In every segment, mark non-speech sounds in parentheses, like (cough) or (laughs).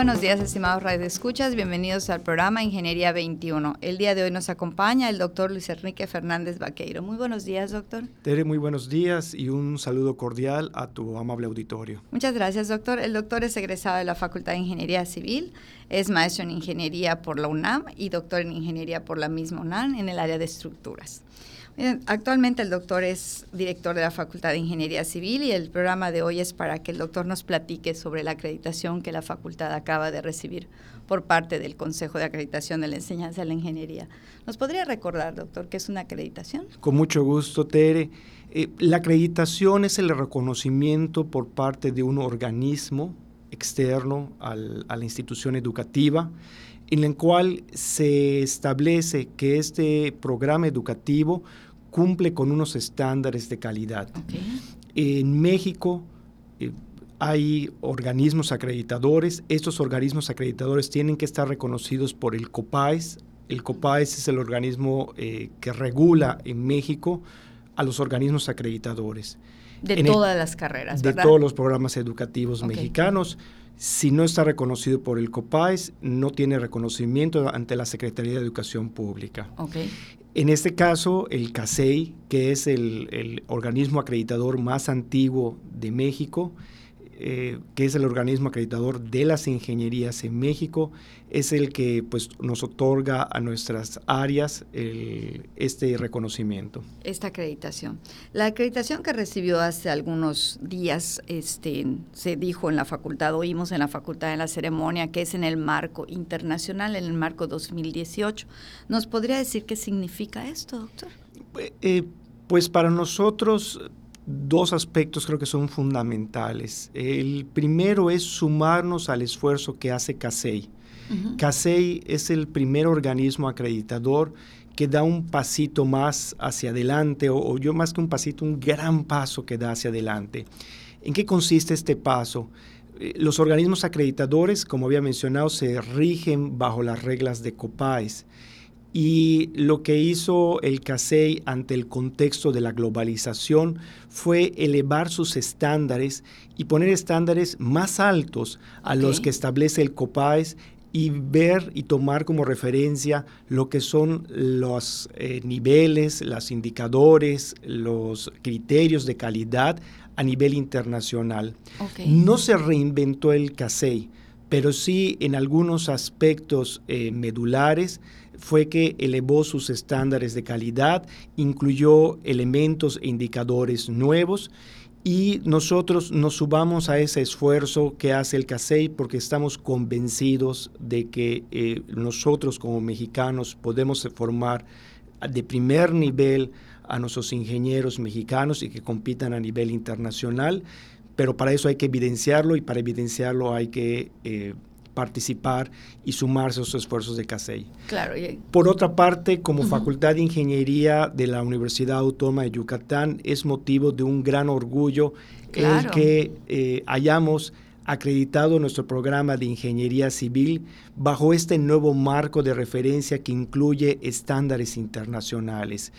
Buenos días, estimados radioescuchas. Bienvenidos al programa Ingeniería 21. El día de hoy nos acompaña el doctor Luis Enrique Fernández Vaqueiro. Muy buenos días, doctor. Tere, muy buenos días y un saludo cordial a tu amable auditorio. Muchas gracias, doctor. El doctor es egresado de la Facultad de Ingeniería Civil, es maestro en Ingeniería por la UNAM y doctor en Ingeniería por la misma UNAM en el área de estructuras. Actualmente el doctor es director de la Facultad de Ingeniería Civil y el programa de hoy es para que el doctor nos platique sobre la acreditación que la facultad acaba de recibir por parte del Consejo de Acreditación de la Enseñanza de la Ingeniería. ¿Nos podría recordar, doctor, qué es una acreditación? Con mucho gusto, Tere. Eh, la acreditación es el reconocimiento por parte de un organismo externo a la institución educativa en el cual se establece que este programa educativo cumple con unos estándares de calidad. En México eh, hay organismos acreditadores. Estos organismos acreditadores tienen que estar reconocidos por el COPAES. El COPAES es el organismo eh, que regula en México a los organismos acreditadores. De todas las carreras, De todos los programas educativos mexicanos. Si no está reconocido por el COPAES, no tiene reconocimiento ante la Secretaría de Educación Pública. En este caso, el CASEI, que es el organismo acreditador más antiguo de México, eh, que es el organismo acreditador de las ingenierías en México, es el que pues, nos otorga a nuestras áreas este reconocimiento. Esta acreditación. La acreditación que recibió hace algunos días, este, se dijo en la facultad, oímos en la facultad en la ceremonia, que es en el marco internacional, en el marco 2018. ¿Nos podría decir qué significa esto, doctor? Eh, pues para nosotros dos aspectos creo que son fundamentales. El primero es sumarnos al esfuerzo que hace CASEI. CASEI es el primer organismo acreditador que da un pasito más hacia adelante, o, yo más que un pasito, un gran paso que da hacia adelante. ¿En qué consiste este paso? Eh, los organismos acreditadores, como había mencionado, se rigen bajo las reglas de COPAES y lo que hizo el CASEI ante el contexto de la globalización fue elevar sus estándares y poner estándares más altos a los que establece el COPAES y ver y tomar como referencia lo que son los eh, niveles, los indicadores, los criterios de calidad a nivel internacional. No se reinventó el CASEI, pero sí en algunos aspectos eh, medulares fue que elevó sus estándares de calidad, incluyó elementos e indicadores nuevos y nosotros nos subamos a ese esfuerzo que hace el CASEI porque estamos convencidos de que eh, nosotros como mexicanos podemos formar de primer nivel a nuestros ingenieros mexicanos y que compitan a nivel internacional, pero para eso hay que evidenciarlo y para evidenciarlo hay que eh, participar y sumarse a los esfuerzos de CASEI. Claro. Por otra parte, como Facultad de Ingeniería de la Universidad Autónoma de Yucatán, es motivo de un gran orgullo el que eh, hayamos acreditado nuestro programa de ingeniería civil bajo este nuevo marco de referencia que incluye estándares internacionales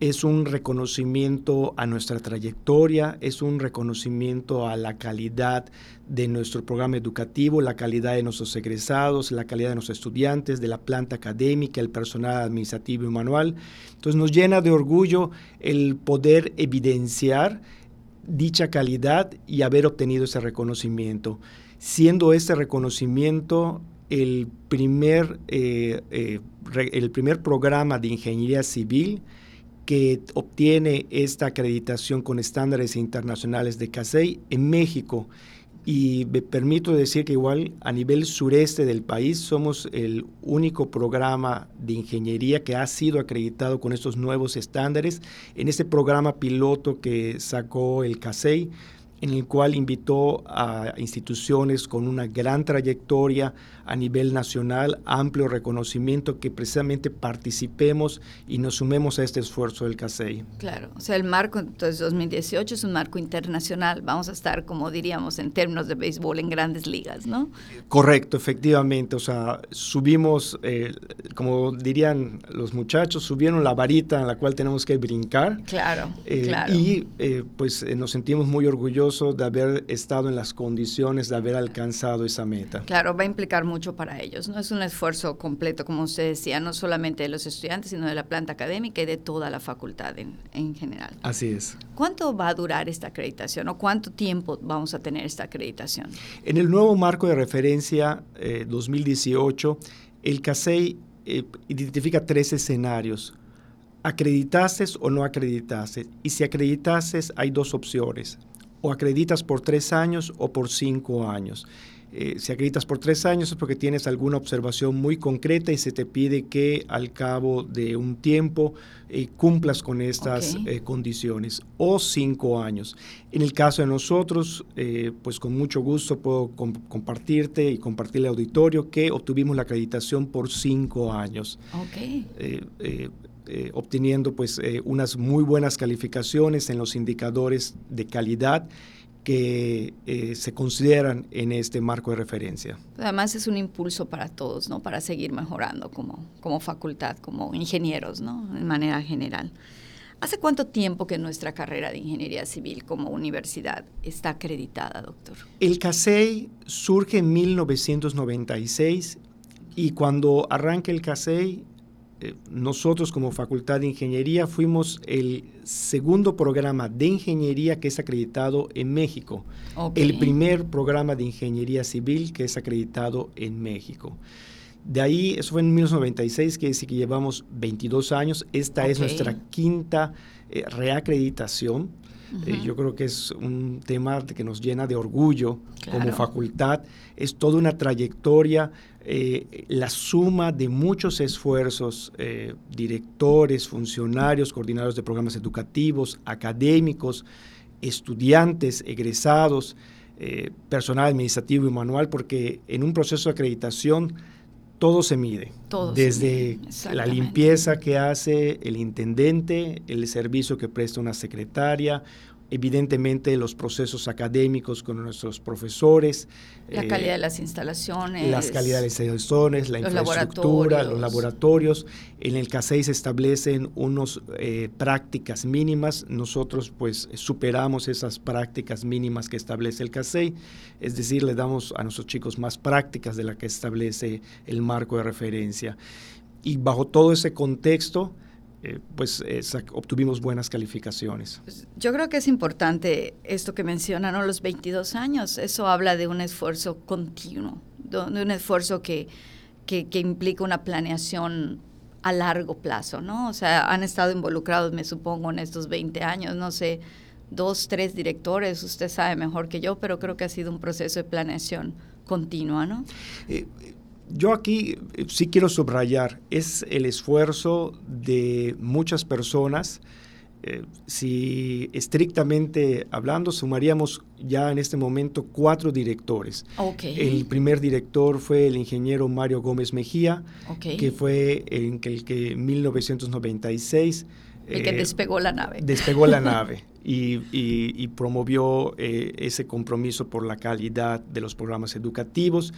es un reconocimiento a nuestra trayectoria, es un reconocimiento a la calidad de nuestro programa educativo, la calidad de nuestros egresados, la calidad de nuestros estudiantes, de la planta académica, el personal administrativo y manual. Entonces nos llena de orgullo el poder evidenciar dicha calidad y haber obtenido ese reconocimiento, siendo este reconocimiento el primer, eh, eh, el primer programa de ingeniería civil que obtiene esta acreditación con estándares internacionales de CASEI en México. Y me permito decir que igual a nivel sureste del país somos el único programa de ingeniería que ha sido acreditado con estos nuevos estándares. En este programa piloto que sacó el CASEI, en el cual invitó a instituciones con una gran trayectoria a nivel nacional, amplio reconocimiento, que precisamente participemos y nos sumemos a este esfuerzo del CASEI. Claro, o sea, el marco entonces 2018 es un marco internacional, vamos a estar, como diríamos, en términos de béisbol en grandes ligas, ¿no? Correcto, efectivamente, o sea, subimos, eh, como dirían los muchachos, subieron la varita en la cual tenemos que brincar. Claro, eh, claro. Y eh, pues nos sentimos muy orgullosos de haber estado en las condiciones de haber alcanzado esa meta. Claro, va a implicar mucho para ellos, ¿no? Es un esfuerzo completo, como usted decía, no solamente de los estudiantes, sino de la planta académica y de toda la facultad en, en general. Así es. ¿Cuánto va a durar esta acreditación o cuánto tiempo vamos a tener esta acreditación? En el nuevo marco de referencia eh, 2018, el CASEI eh, identifica tres escenarios. Acreditases o no acreditases. Y si acreditases, hay dos opciones. O acreditas por tres años o por cinco años. Eh, si acreditas por tres años es porque tienes alguna observación muy concreta y se te pide que al cabo de un tiempo eh, cumplas con estas eh, condiciones. O cinco años. En el caso de nosotros, pues con mucho gusto puedo com- compartirte y compartirle al auditorio que obtuvimos la acreditación por cinco años. Eh, obteniendo pues eh, unas muy buenas calificaciones en los indicadores de calidad que eh, se consideran en este marco de referencia. Además es un impulso para todos, ¿no? Para seguir mejorando como, como facultad, como ingenieros, ¿no? De manera general. ¿Hace cuánto tiempo que nuestra carrera de ingeniería civil como universidad está acreditada, doctor? El CASEI surge en 1996 y cuando arranca el CASEI, eh, nosotros como Facultad de Ingeniería fuimos el segundo programa de ingeniería que es acreditado en México. El primer programa de ingeniería civil que es acreditado en México. De ahí, eso fue en 1996, que decir que llevamos 22 años. Esta es nuestra quinta eh, reacreditación. Eh, yo creo que es un tema que nos llena de orgullo como facultad. Es toda una trayectoria, eh, la suma de muchos esfuerzos, eh, directores, funcionarios, coordinadores de programas educativos, académicos, estudiantes, egresados, personal administrativo y manual, porque en un proceso de acreditación todo se mide. Todo se Desde mide, la limpieza que hace el intendente, el servicio que presta una secretaria, evidentemente los procesos académicos con nuestros profesores. La eh, calidad de las instalaciones. las calidades de instalaciones, la los infraestructura, los laboratorios. En el CASEI se establecen unas prácticas mínimas. Nosotros pues superamos esas prácticas mínimas que establece el CASEI. Es decir, le damos a nuestros chicos más prácticas de la que establece el marco de referencia. Y bajo todo ese contexto, eh, pues eh, obtuvimos buenas calificaciones. Pues, Yo creo que es importante esto que mencionan, ¿no? los 22 años. Eso habla de un esfuerzo continuo, de de un esfuerzo que, que, que implica una planeación a largo plazo, ¿no? O sea, han estado involucrados, me supongo, en estos 20 años, no sé, dos, tres directores, usted sabe mejor que yo, pero creo que ha sido un proceso de planeación continua, ¿no? Eh, yo aquí eh, sí quiero subrayar, es el esfuerzo de muchas personas. Eh, si estrictamente hablando, sumaríamos ya en este momento cuatro directores. Ok. El primer director fue el ingeniero Mario Gómez Mejía, ok. que fue en que el que en 1996 el que eh, despegó la nave. despegó la (laughs) nave y, y- y promovió eh, ese compromiso por la calidad de los programas educativos.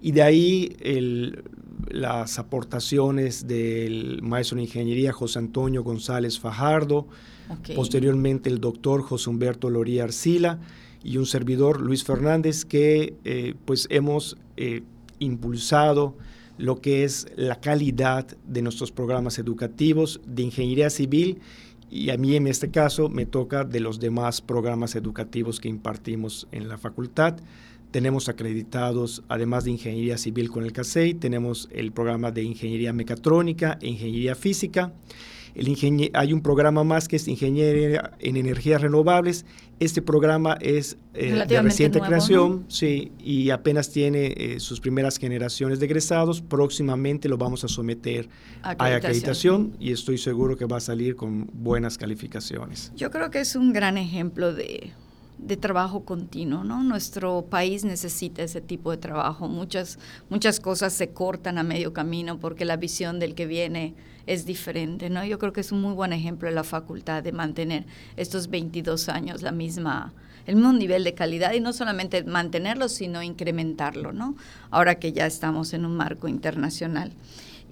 Y de ahí el- las aportaciones del maestro en ingeniería José Antonio González Fajardo, posteriormente el doctor José Humberto Loría Arcila y un servidor Luis Fernández que eh, pues hemos eh, impulsado lo que es la calidad de nuestros programas educativos de ingeniería civil y a mí en este caso me toca de los demás programas educativos que impartimos en la facultad. Tenemos acreditados, además de ingeniería civil con el CASEI, tenemos el programa de ingeniería mecatrónica e ingeniería física. El ingenie- hay un programa más que es ingeniería en energías renovables. Este programa es eh, de reciente nuevo, creación, sí, y apenas tiene eh, sus primeras generaciones de egresados. Próximamente lo vamos a someter a acreditación y estoy seguro que va a salir con buenas calificaciones. Yo creo que es un gran ejemplo de, de trabajo continuo, ¿no? Nuestro país necesita ese tipo de trabajo. Muchas, muchas cosas se cortan a medio camino porque la visión del que viene es diferente, ¿no? Yo creo que es un muy buen ejemplo de la facultad de mantener estos 22 años la misma, el mismo nivel de calidad y no solamente mantenerlo, sino incrementarlo, ¿no? Ahora que ya estamos en un marco internacional.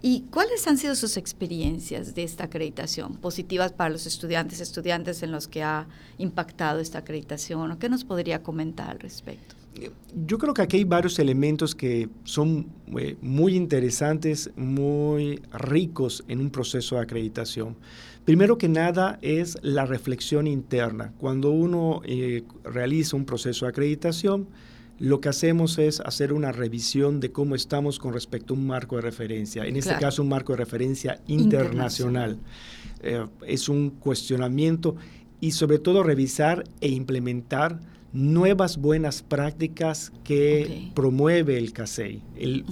¿Y cuáles han sido sus experiencias de esta acreditación? Positivas para los estudiantes, estudiantes en los que ha impactado esta acreditación, ¿o qué nos podría comentar al respecto? Yo creo que aquí hay varios elementos que son eh, muy interesantes, muy ricos en un proceso de acreditación. Primero que nada es la reflexión interna. Cuando uno eh, realiza un proceso de acreditación, lo que hacemos es hacer una revisión de cómo estamos con respecto a un marco de referencia, en este caso un marco de referencia internacional. Eh, es un cuestionamiento y sobre todo revisar e implementar nuevas buenas prácticas que promueve el CASEI.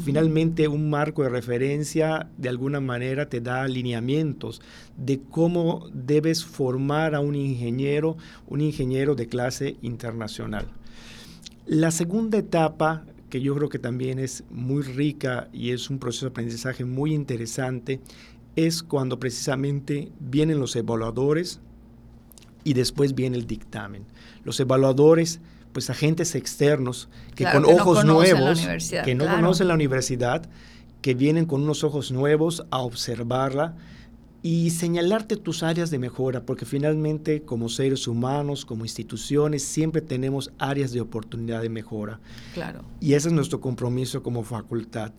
Finalmente, un marco de referencia de alguna manera te da alineamientos de cómo debes formar a un ingeniero, un ingeniero de clase internacional. La segunda etapa, que yo creo que también es muy rica y es un proceso de aprendizaje muy interesante, es cuando precisamente vienen los evaluadores y después viene el dictamen. Los evaluadores, pues agentes externos que con ojos nuevos, que no conocen la universidad, que vienen con unos ojos nuevos a observarla y señalarte tus áreas de mejora, porque finalmente como seres humanos, como instituciones, siempre tenemos áreas de oportunidad de mejora. Claro. Y ese es nuestro compromiso como facultad,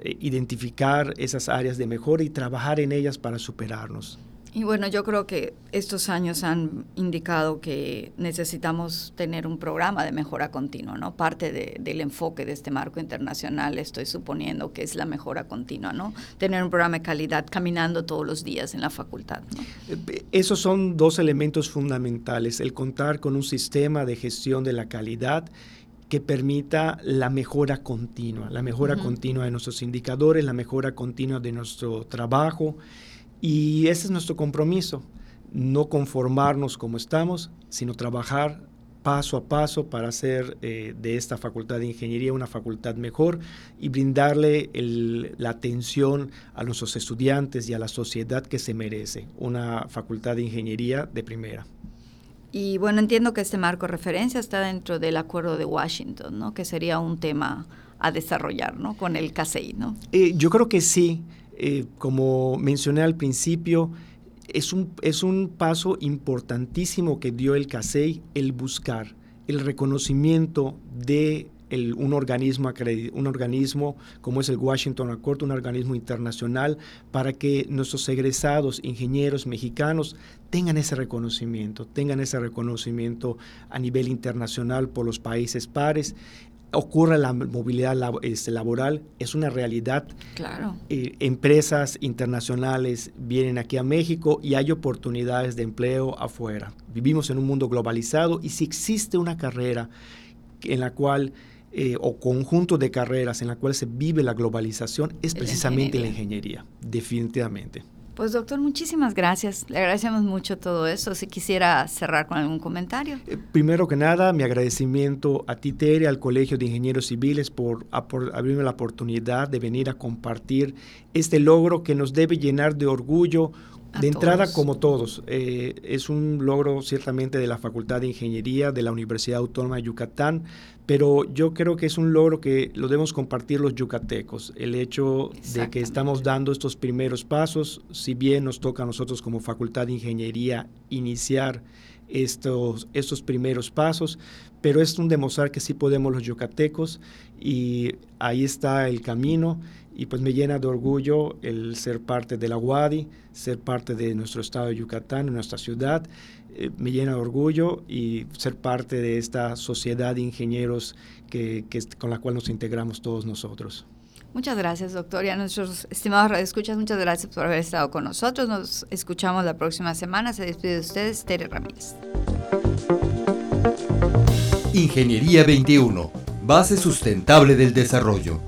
eh, identificar esas áreas de mejora y trabajar en ellas para superarnos. Y bueno, yo creo que estos años han indicado que necesitamos tener un programa de mejora continua, ¿no? Parte del enfoque de este marco internacional, estoy suponiendo que es la mejora continua, ¿no? Tener un programa de calidad caminando todos los días en la facultad. Eh, esos son dos elementos fundamentales, el contar con un sistema de gestión de la calidad que permita la mejora continua, la mejora continua de nuestros indicadores, la mejora continua de nuestro trabajo y ese es nuestro compromiso, no conformarnos como estamos, sino trabajar paso a paso para hacer eh, de esta facultad de ingeniería una facultad mejor y brindarle la atención a nuestros estudiantes y a la sociedad que se merece, una facultad de ingeniería de primera. Y bueno, entiendo que este marco de referencia está dentro del acuerdo de Washington, ¿no? que sería un tema a desarrollar ¿no? con el CASEI. ¿no? Eh, yo creo que sí. Eh, como mencioné al principio, es un, es un paso importantísimo que dio el CASEI el buscar el reconocimiento de un, organismo un organismo como es el Washington Accord, un organismo internacional, para que nuestros egresados ingenieros mexicanos tengan ese reconocimiento, tengan ese reconocimiento a nivel internacional por los países pares ocurre la movilidad este, laboral, es una realidad. Claro. Eh, empresas internacionales vienen aquí a México y hay oportunidades de empleo afuera. Vivimos en un mundo globalizado y si existe una carrera en la cual, eh, o conjunto de carreras en la cual se vive la globalización, es precisamente la ingeniería, definitivamente. Pues doctor, muchísimas gracias. Le agradecemos mucho todo eso. Si quisiera cerrar con algún comentario. Eh, primero que nada, mi agradecimiento a ti, Tere, al Colegio de Ingenieros Civiles por, abrirme la oportunidad de venir a compartir este logro que nos debe llenar de orgullo de entrada, como todos, eh, es un logro ciertamente de la Facultad de Ingeniería de la Universidad Autónoma de Yucatán, pero yo creo que es un logro que lo debemos compartir los yucatecos, el hecho de que estamos dando estos primeros pasos, si bien nos toca a nosotros como Facultad de Ingeniería iniciar estos, estos primeros pasos, pero es un demostrar que sí podemos los yucatecos y ahí está el camino y pues me llena de orgullo el ser parte de la UADI, ser parte de nuestro estado de Yucatán, de nuestra ciudad. Eh, me llena de orgullo y ser parte de esta sociedad de ingenieros que, con la cual nos integramos todos nosotros. Muchas gracias, doctor. Y a nuestros estimados radioescuchas, muchas gracias por haber estado con nosotros. Nos escuchamos la próxima semana. Se despide de ustedes, Tere Ramírez. Ingeniería 21, base sustentable del desarrollo.